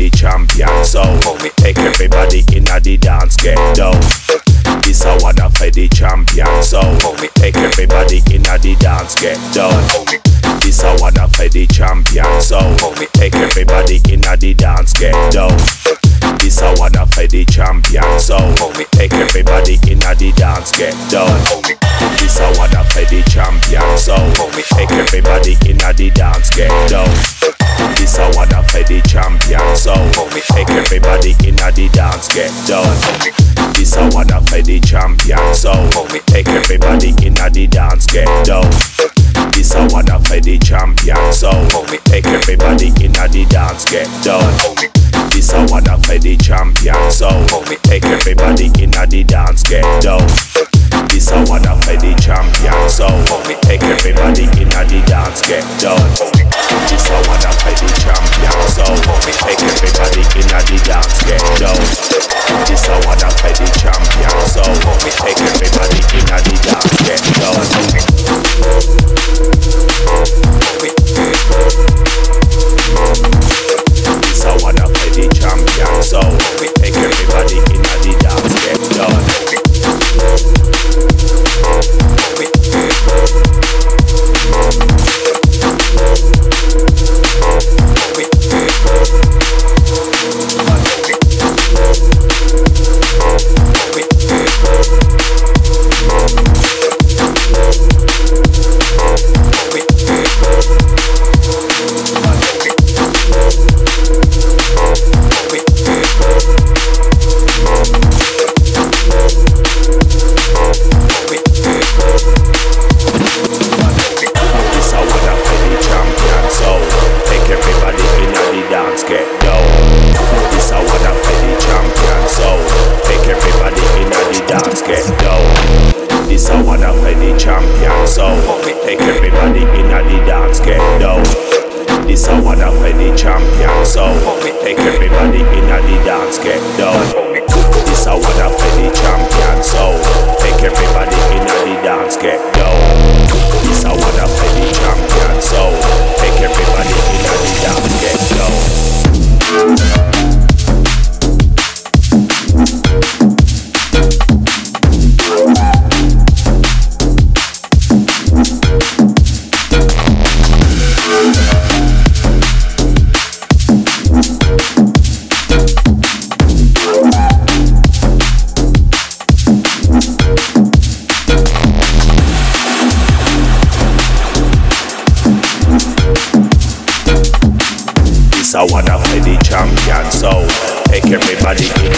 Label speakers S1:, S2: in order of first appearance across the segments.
S1: the champion. So make everybody in the dance get down. This a one of the champion. So make everybody in the dance get down. This a one of the champion. So make everybody in the dance get down. This a one of the champion. So make everybody in the dance get down. This a one of the champion. So make everybody in the dance get down. This a one So make everybody in the dance get down. This a one of the champion. So take everybody in the dance get down. This a one of the champion. So take everybody in the dance get down. This a one of the champion. So make everybody everybody in the dance get down. This a one of the champion. So make everybody in the dance get down. This a one of the champion. So make everybody in the dance get everybody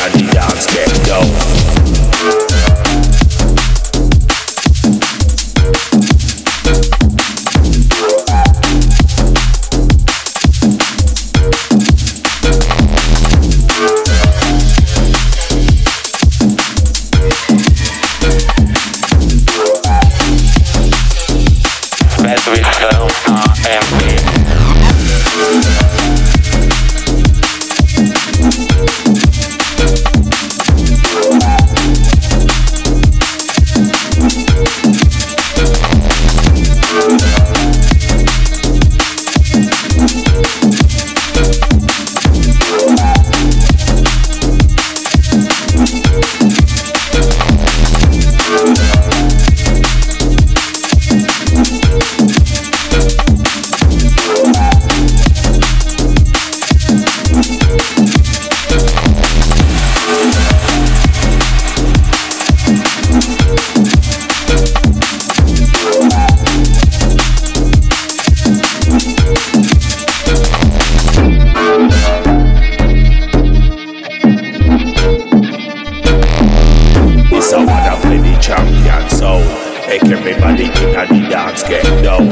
S1: dance get down.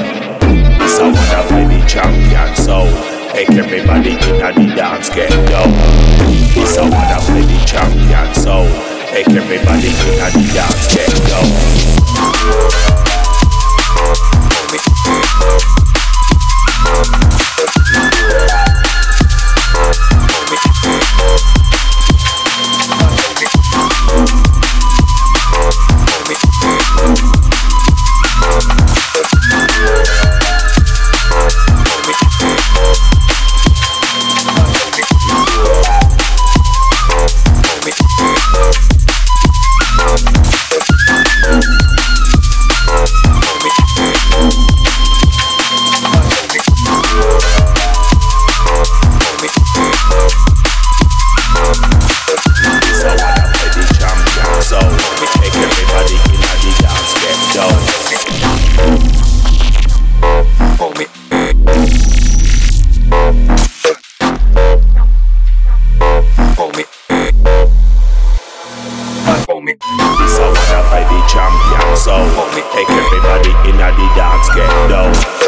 S1: This a one of the champion. So make everybody in the dance get down. This a one of the champion. So make everybody in the dance get down. The dance get down.